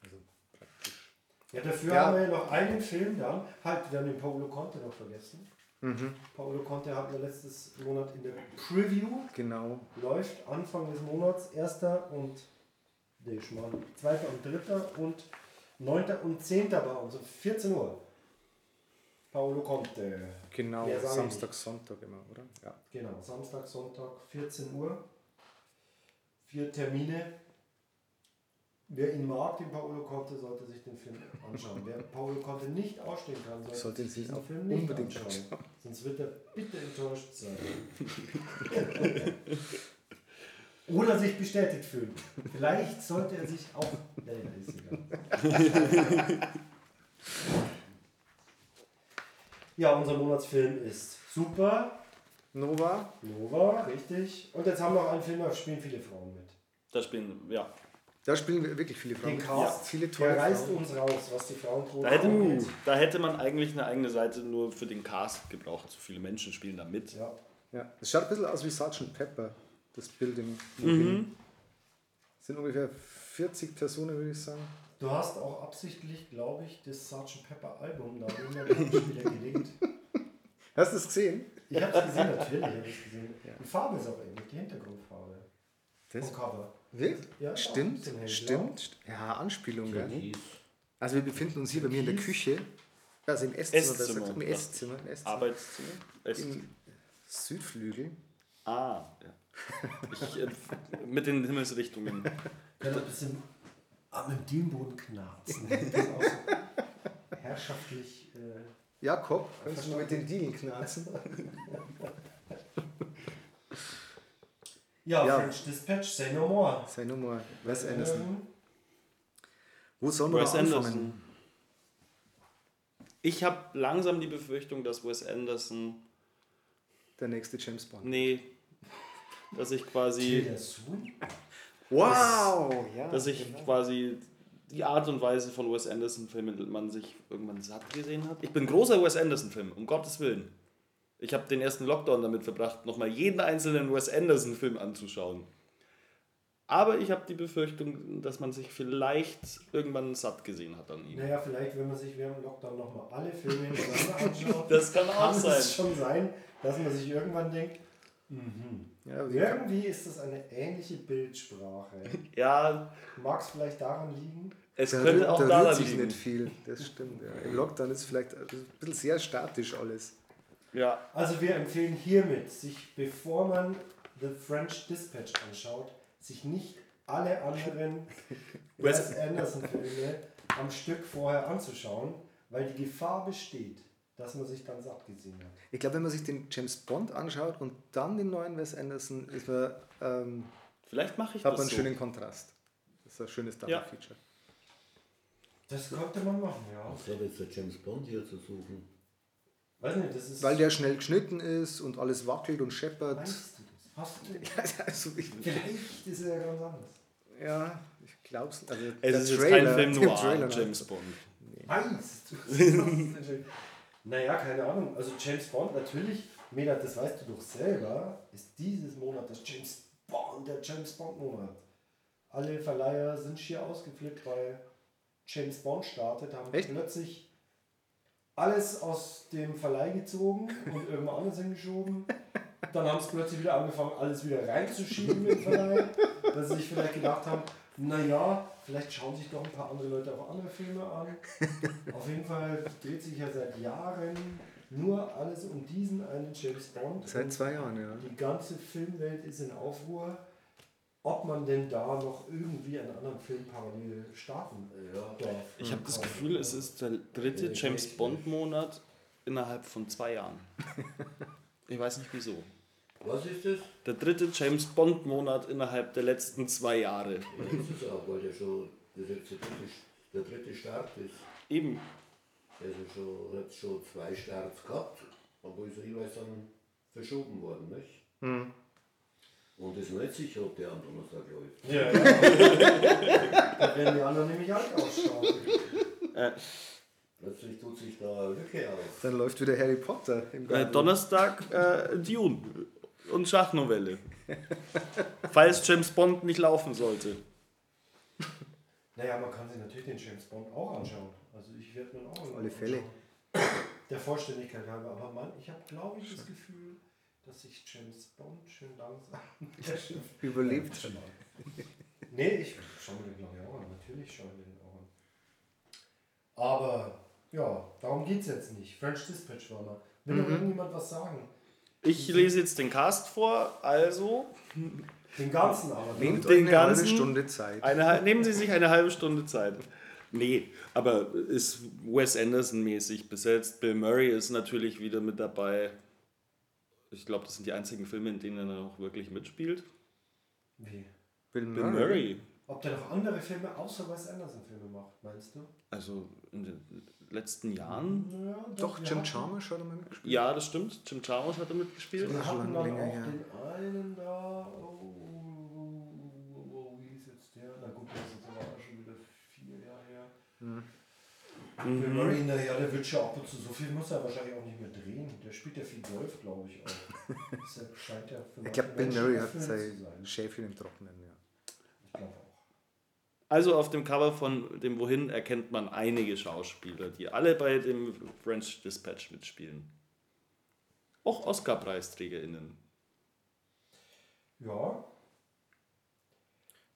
also praktisch. Ja, dafür Ja. haben wir ja noch einen Film dann. Halt, wir haben den Paolo Conte noch vergessen. Mhm, Paolo Conte hat ja letztes Monat in der Preview genau. läuft Anfang des Monats, 1. und nee, schon mal 2. und 3. und 9. und 10. bei uns um 14 Uhr. Paolo Conte. Genau, Samstag, Sonntag immer, oder? Ja. Genau, Samstag, Sonntag, 14 Uhr. Vier Termine. Wer ihn mag, den Paolo Conte, sollte sich den Film anschauen. Wer [laughs] Paolo Conte nicht ausstehen kann, sollte, Sollte sich auch Film nicht unbedingt anschauen. Sonst wird er bitte enttäuscht sein. [laughs] Oder sich bestätigt fühlen. Vielleicht sollte er sich auch. Ja, ja, ist egal. Ja, unser Monatsfilm ist super. Nova, Nova, richtig. Und jetzt haben wir noch einen Film, da spielen viele Frauen mit. Da spielen, ja. da spielen wir wirklich viele Frauen. Den Cast, viele tolle der reißt Frauen. uns raus, was die Frauenquote Da hätte, angeht. da hätte man eigentlich eine eigene Seite nur für den Cast gebraucht. So viele Menschen spielen da mit. Ja. Ja, es schaut ein bisschen aus wie Sgt. Pepper, das Building. Mhm. Es sind ungefähr 40 Personen, würde ich sagen. Du hast auch absichtlich, glaube ich, das Sgt. Pepper Album da in der Gegenspieler gelegt. Hast du es gesehen? Ich habe es gesehen, natürlich habe ich es gesehen. Die Farbe ist auch ähnlich, die Hintergrundfarbe. Das Vom Cover. Wirklich? Ja, stimmt, stimmt. Ja, Anspielung, gell? Also wir befinden uns hier bei mir in der. Küche. Also im Esszimmer, besser Esszimmer. gesagt, im Esszimmer, im Esszimmer. Arbeitszimmer? Es- Im Südflügel. Ah, ja. Ich, äh, mit den Himmelsrichtungen. Kann ein bisschen am Dielenboden knarzen. Das ist auch so herrschaftlich. Äh, Jakob, kannst du mit den Dielen knarzen? ja, Ja. French Dispatch, say no more. Sei nur mal Wes Anderson. Ähm, Wo sollen wir anfangen? Anderson. Ich habe langsam die Befürchtung, dass Wes Anderson. Der nächste James Bond. Nee. Dass ich quasi. Wow! Ja, Dass ich genau. quasi die Art und Weise von Wes Anderson-Filmen man sich irgendwann satt gesehen hat. Ich bin großer Wes Anderson-Film, um Gottes Willen. Ich habe den ersten Lockdown damit verbracht, nochmal jeden einzelnen Wes Anderson-Film anzuschauen. Aber ich habe die Befürchtung, dass man sich vielleicht irgendwann satt gesehen hat an ihm. Naja, vielleicht, wenn man sich während dem Lockdown nochmal alle Filme hintereinander [laughs] anschaut, Das kann auch kann sein. es schon sein, dass man sich irgendwann denkt, mhm. Ja, wie- irgendwie ist das eine ähnliche Bildsprache. [laughs] Ja, Mag es vielleicht daran liegen? es da, könnte auch da daran sich liegen. nicht viel, das stimmt. Ja. Im Lockdown ist es vielleicht ein bisschen sehr statisch alles. Ja, Also wir empfehlen hiermit, sich bevor man The French Dispatch anschaut, sich nicht alle anderen Wes- [laughs] Wes Anderson-Filme am Stück vorher anzuschauen, weil die Gefahr besteht, dass man sich dann satt gesehen hat. Ich glaube, wenn man sich den James Bond anschaut und dann den neuen Wes Anderson, ist man, ähm, vielleicht mache ich hat das man einen so. schönen Kontrast. Das ist ein schönes Double Ja. Feature. Das könnte man machen, ja. Was hat jetzt der James Bond hier zu suchen? Weiß nicht, das ist. Weil der schnell geschnitten ist und alles wackelt und scheppert. Weißt du das? Hast du [laughs] also ich, Vielleicht ist er ja ganz anders. ja, ich glaube es. Also Es ist jetzt Trailer- kein Film [laughs] noir, Trailer- James Bond. Weißt du das? [laughs] naja, keine Ahnung. Also James Bond, natürlich Meda, das weißt du doch selber, ist dieses Monat das James Bond, der James Bond Monat. Alle Verleiher sind schier ausgeflippt, weil James Bond startet, haben Echt? plötzlich alles aus dem Verleih gezogen und irgendwo anders hingeschoben. Dann haben sie plötzlich wieder angefangen, alles wieder reinzuschieben im Verleih, weil sie sich vielleicht gedacht haben, naja, vielleicht schauen sich doch ein paar andere Leute auch andere Filme an. [laughs] Auf jeden Fall dreht sich ja seit Jahren nur alles um diesen einen James Bond. Seit zwei Jahren, ja. die ganze Filmwelt ist in Aufruhr, ob man denn da noch irgendwie einen anderen Film parallel starten darf. Ich habe das Gefühl, es ist der dritte Ja, James Bond-Monat innerhalb von zwei Jahren. [laughs] Ich weiß nicht wieso. Was ist das? Der dritte James Bond-Monat innerhalb der letzten zwei Jahre. Ja, das ist auch, weil der schon der dritte, der dritte Start ist. Eben. Der ist ja schon, hat schon zwei Starts gehabt, aber ist ja jeweils dann verschoben worden, nicht? Hm. Und das ist nicht sicher, ob der am Donnerstag läuft. Ja, ja. [laughs] da werden die anderen nämlich alt ausschauen. Plötzlich tut sich da eine Lücke auf. Dann läuft wieder Harry Potter im Äh. Donnerstag äh, Dune und Schachnovelle. Falls James Bond nicht laufen sollte. Naja, man kann sich natürlich den James Bond auch anschauen. Also ich werde mir auch Auf alle Fälle. anschauen. Der Vollständigkeit halber. Aber man, ich habe glaube ich das Gefühl, dass sich James Bond schön langsam [laughs] [laughs] Überlebt. Nee, ich schaue mir den glaube ich auch an. Natürlich schaue ich mir den auch an. Aber ja, darum geht es jetzt nicht. French Dispatch war mal. Will noch irgendjemand was sagen? Ich lese jetzt den Cast vor, also Den ganzen aber. ne? Nehmt Den euch eine halbe ganzen- Stunde Zeit. eine, nehmen Sie sich eine halbe Stunde Zeit. Nee, aber ist Wes Anderson mäßig besetzt. Bill Murray ist natürlich wieder mit dabei. Ich glaube, das sind die einzigen Filme, in denen er noch wirklich mitspielt. Wie? Bill Bill Murray. Ob der noch andere Filme außer Wes Anderson Filme macht, meinst du? Also letzten Jahren. Ja, Doch, Jim hatten- Chalmers hat er mitgespielt. Ja, das stimmt. Jim Chalmers hat er mitgespielt. Wir ist hatten dann länger auch her. den einen da, oh, oh, oh, oh, wie hieß jetzt der? Na gut, das ist aber auch schon wieder vier Jahre her. Mhm. Bill Murray, naja, der wird schon ab und zu, so viel muss er wahrscheinlich auch nicht mehr drehen. Der spielt ja viel Golf, glaube ich auch. [laughs] Deshalb scheint ja für Ich glaube, Bill Murray hat sein. Schäfchen im Trockenen. Ja. Ich glaube auch. Also auf dem Cover von dem Wohin erkennt man einige Schauspieler, die alle bei dem French Dispatch mitspielen. Auch Oscar-PreisträgerInnen. Ja.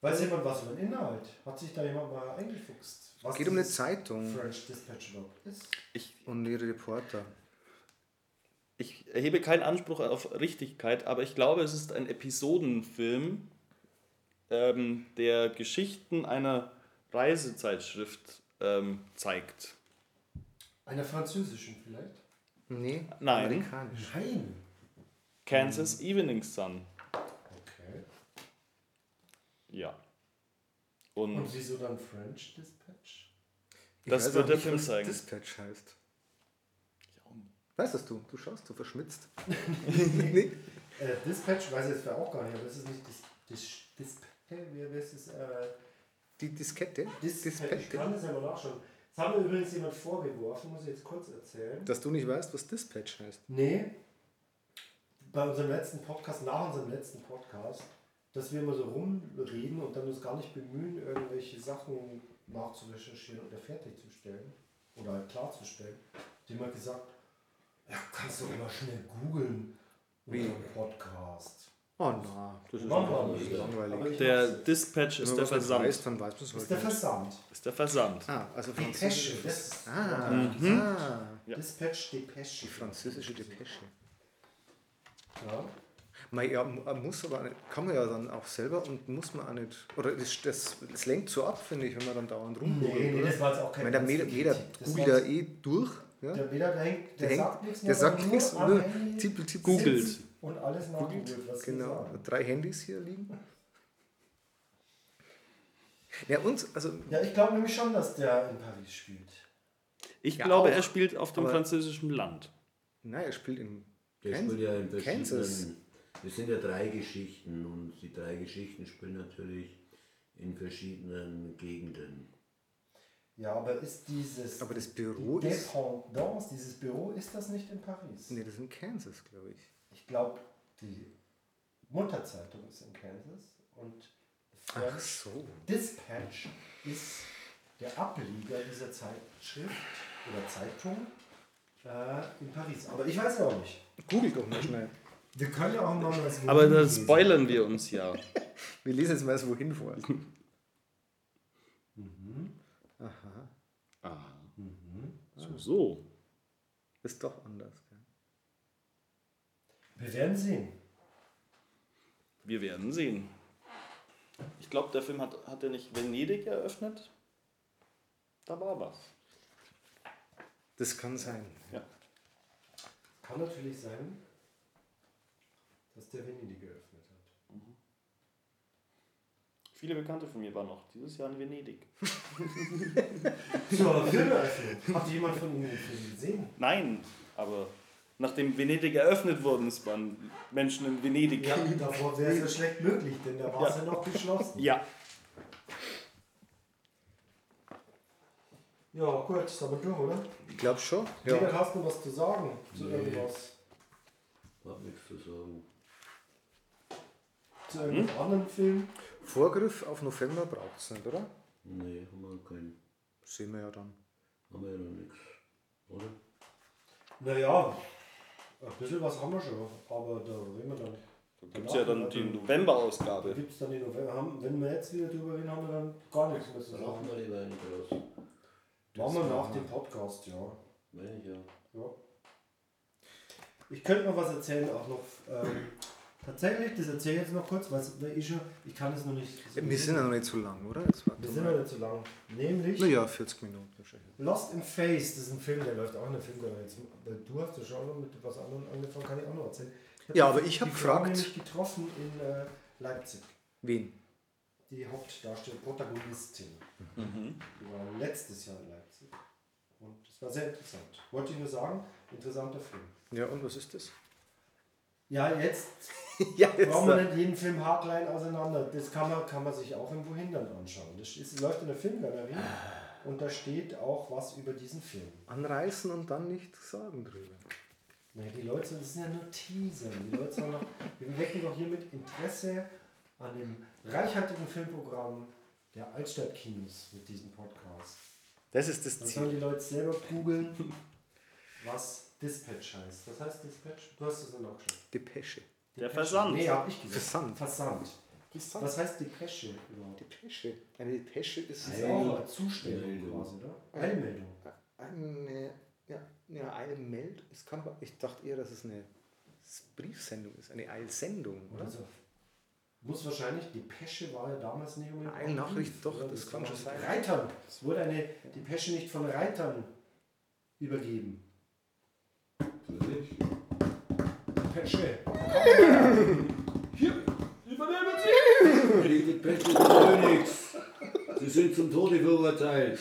Weiß jemand was über den Inhalt? Hat sich da jemand mal eingefuchst? Was Geht um eine Zeitung French Dispatch überhaupt ist? Ich, und ihre Reporter. ich erhebe keinen Anspruch auf Richtigkeit, aber ich glaube, es ist ein Episodenfilm, ähm, der Geschichten einer Reisezeitschrift ähm, zeigt. Einer französischen vielleicht? Nee, Nein. amerikanisch. Nein. Kansas Evening Sun. Okay. Ja. Und, Und wieso dann French Dispatch? Ich Das wird der nicht, Film zeigen. Dispatch heißt. Weißt das du? Du schaust, du verschmitzt. [laughs] nee. Äh, Dispatch weiß ich jetzt auch gar nicht, aber es ist nicht Dis, Dis, Dis, wie wie ist es? Äh, Die Diskette? Dispatch. Ich Dispette. kann das ja mal nachschauen. Das hat mir übrigens jemand vorgeworfen, muss ich jetzt kurz erzählen. Dass du nicht weißt, was Dispatch heißt. Nee, bei unserem letzten Podcast, nach unserem letzten Podcast, dass wir immer so rumreden und dann uns gar nicht bemühen, irgendwelche Sachen nachzurecherchieren oder fertigzustellen oder halt klarzustellen. Die haben halt gesagt, ja, kannst du immer schnell googeln. Wie? Podcast. Oh na, das ist langweilig. Ich der. Dispatch ist der Versand. weiß, dann weiß man es ist der. Versand. Ist der Versand. Ah, also Depesche. französische. Das Ah, mhm. ah, Ja. Dispatch Depesche. die französische Depesche. Ja. Man, ja, man muss aber nicht, kann man ja dann auch selber und muss man auch nicht, oder das, das, das lenkt so ab, finde ich, wenn man dann dauernd rumgoogelt, Nee, nee, das war jetzt auch Ich kein meine, der Meder, ernste Meder Kritik. Das googelt ja eh durch. Ja? Der der, hängt, der, Der sagt nichts der mehr, sagt nichts, nur tippel, tippel, Googelt. Und alles nachgoogelt, was sie Genau, sagen. drei Handys hier liegen. [laughs] Ja, uns, also, Ja, ich glaube nämlich schon, dass der in Paris spielt. Ich Ja, glaube, auch. er spielt auf dem Aber- französischen Land. nein, er spielt in Der Kansas. spielt ja in Kansas. Es sind ja drei Geschichten und die drei Geschichten spielen natürlich in verschiedenen Gegenden. Ja, aber ist dieses Aber das Büro die ist. Dependance, dieses Büro, ist das nicht in Paris? Nee, das ist in Kansas, glaube ich. Ich glaube, die Mutterzeitung ist in Kansas und Ach French so. Dispatch ist der Ableger dieser Zeitschrift oder Zeitung äh, in Paris. Aber ich weiß ja auch nicht. Google doch mal schnell. Wir können ja auch mal was Aber da lesen. spoilern wir uns ja. [laughs] Wir lesen jetzt mal das wohin vor. Aha. Ah. So, so. Ist doch anders. Wir werden sehen. Wir werden sehen. Ich glaube, der Film hat, hat er nicht Venedig eröffnet? Da war was. Das kann sein. Ja. Kann natürlich sein, dass der Venedig geöffnet hat. Viele Bekannte von mir waren noch dieses Jahr in Venedig. [laughs] Zur Filmeröffnung. Hat jemand von Ihnen den Film gesehen? Nein, aber nachdem Venedig eröffnet worden ist, waren Menschen in Venedig. Ja, davor wäre es ja schlecht möglich, denn da war es Ja. ja noch geschlossen. Ja. Ja, gut, sind wir durch, oder? Ich glaube schon. Ja. hast du was zu sagen zu Nee. irgendwas? Hab nichts zu sagen. Zu irgendeinem anderen Film? Vorgriff auf November braucht es nicht, oder? Nee, haben wir keinen. Sehen wir ja dann. Haben wir ja noch nichts. Oder? Naja, ein bisschen was haben wir schon, aber da reden wir dann. Da gibt es ja dann die November-Ausgabe. Gibt es dann die November? Haben, wenn wir jetzt wieder drüber reden, haben wir dann gar nichts mehr zu Da machen sagen. wir lieber einen draus. Machen wir nach dem Podcast, ja. Meine ich ja. ja. Ich könnte noch was erzählen, auch noch. Ähm, tatsächlich, das erzähle ich jetzt noch kurz, weil ich schon, ich kann es noch nicht. Wir sind ja noch nicht zu lang, oder? Jetzt warte wir sind noch nicht zu lang. Nämlich Naja, 40 Minuten wahrscheinlich. Lost in Face, das ist ein Film, der läuft auch in der Filmgalerie. Du hast ja schon noch mit was anderem angefangen, kann ich auch noch erzählen. Ja, aber ich hab die Frau gefragt- nämlich getroffen in äh, Leipzig. Wen? Die Hauptdarstellerin, Protagonistin. Mhm. Die war letztes Jahr in Leipzig. Und das war sehr interessant. Wollte ich nur sagen, interessanter Film. Ja, und was ist das? Ja, jetzt [laughs] ja, brauchen wir nicht jeden Film haarklein auseinander. Das kann man, kann man sich auch irgendwo hindern anschauen. Das ist, läuft in der Filmgalerie und da steht auch was über diesen Film. Anreißen und dann nichts sagen drüber. Nee, die Leute, das sind ja nur Teaser. Die Leute sollen noch, wir wecken doch hiermit Interesse an dem reichhaltigen Filmprogramm der Altstadtkinos mit diesem Podcast. Das ist das Dann Ziel. sollen die Leute selber googeln, [laughs] was Dispatch heißt. Was heißt Dispatch? Du hast es dann auch schon. Depesche. Der Versand. Nee, hab ich gesagt. Versand. Versand. Versand. Was heißt Depesche überhaupt? Depesche. Eine Depesche ist Das eine Zustellung quasi, oder? Eilmeldung. eine, ja, ja, eine Meld. Es kann aber, ich dachte eher, dass es eine Briefsendung ist, eine Eilsendung, oder? Also, muss wahrscheinlich, Depesche war ja damals nicht unbedingt. Eine Nachricht, Brief, doch, oder? das kann schon sein. Reitern. Es wurde eine Depesche nicht von Reitern übergeben. Natürlich. Depesche. Die Depeche sind Königs. Sie sind zum Tode verurteilt.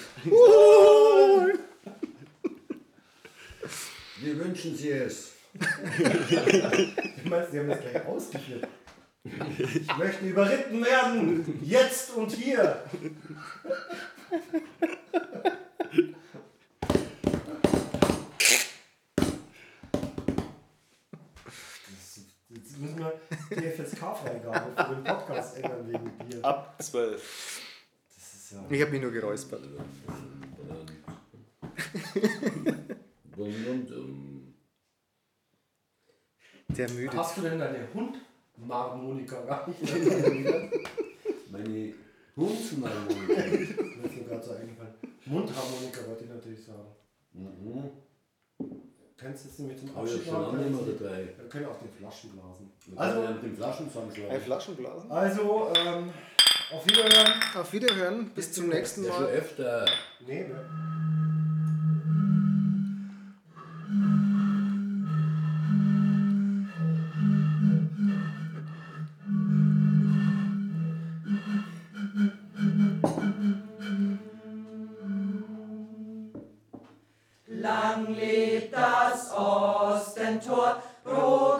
Wir wünschen Sie es. Sie haben das gleich ausgeführt. Ich möchte überritten werden. Jetzt und hier. Das- Jetzt müssen wir die FSK-Freigabe für den Podcast ändern wegen Bier. Ab 12. Das ist ja. Ich habe mich nur geräuspert. Ähm, Der müde. Hast du denn deine Hund-Harmonika gar nicht? Mir [laughs] meine Hundsmarmon. [laughs] ist mir gerade so eingefallen. Mundharmonika wollte ich natürlich sagen. Mhm. Kennst du das nämlich zum Abschied machen? Wir können auch den Flaschen blasen. Wir Also- den Flaschen zusammenschlagen. Ein Flaschenblasen. Also, ähm, auf Wiederhören. Auf Wiederhören. Bis, Bis zum nächsten Mal. Schon öfter. Nee, ne? Lang lebt das Ostentor, Brot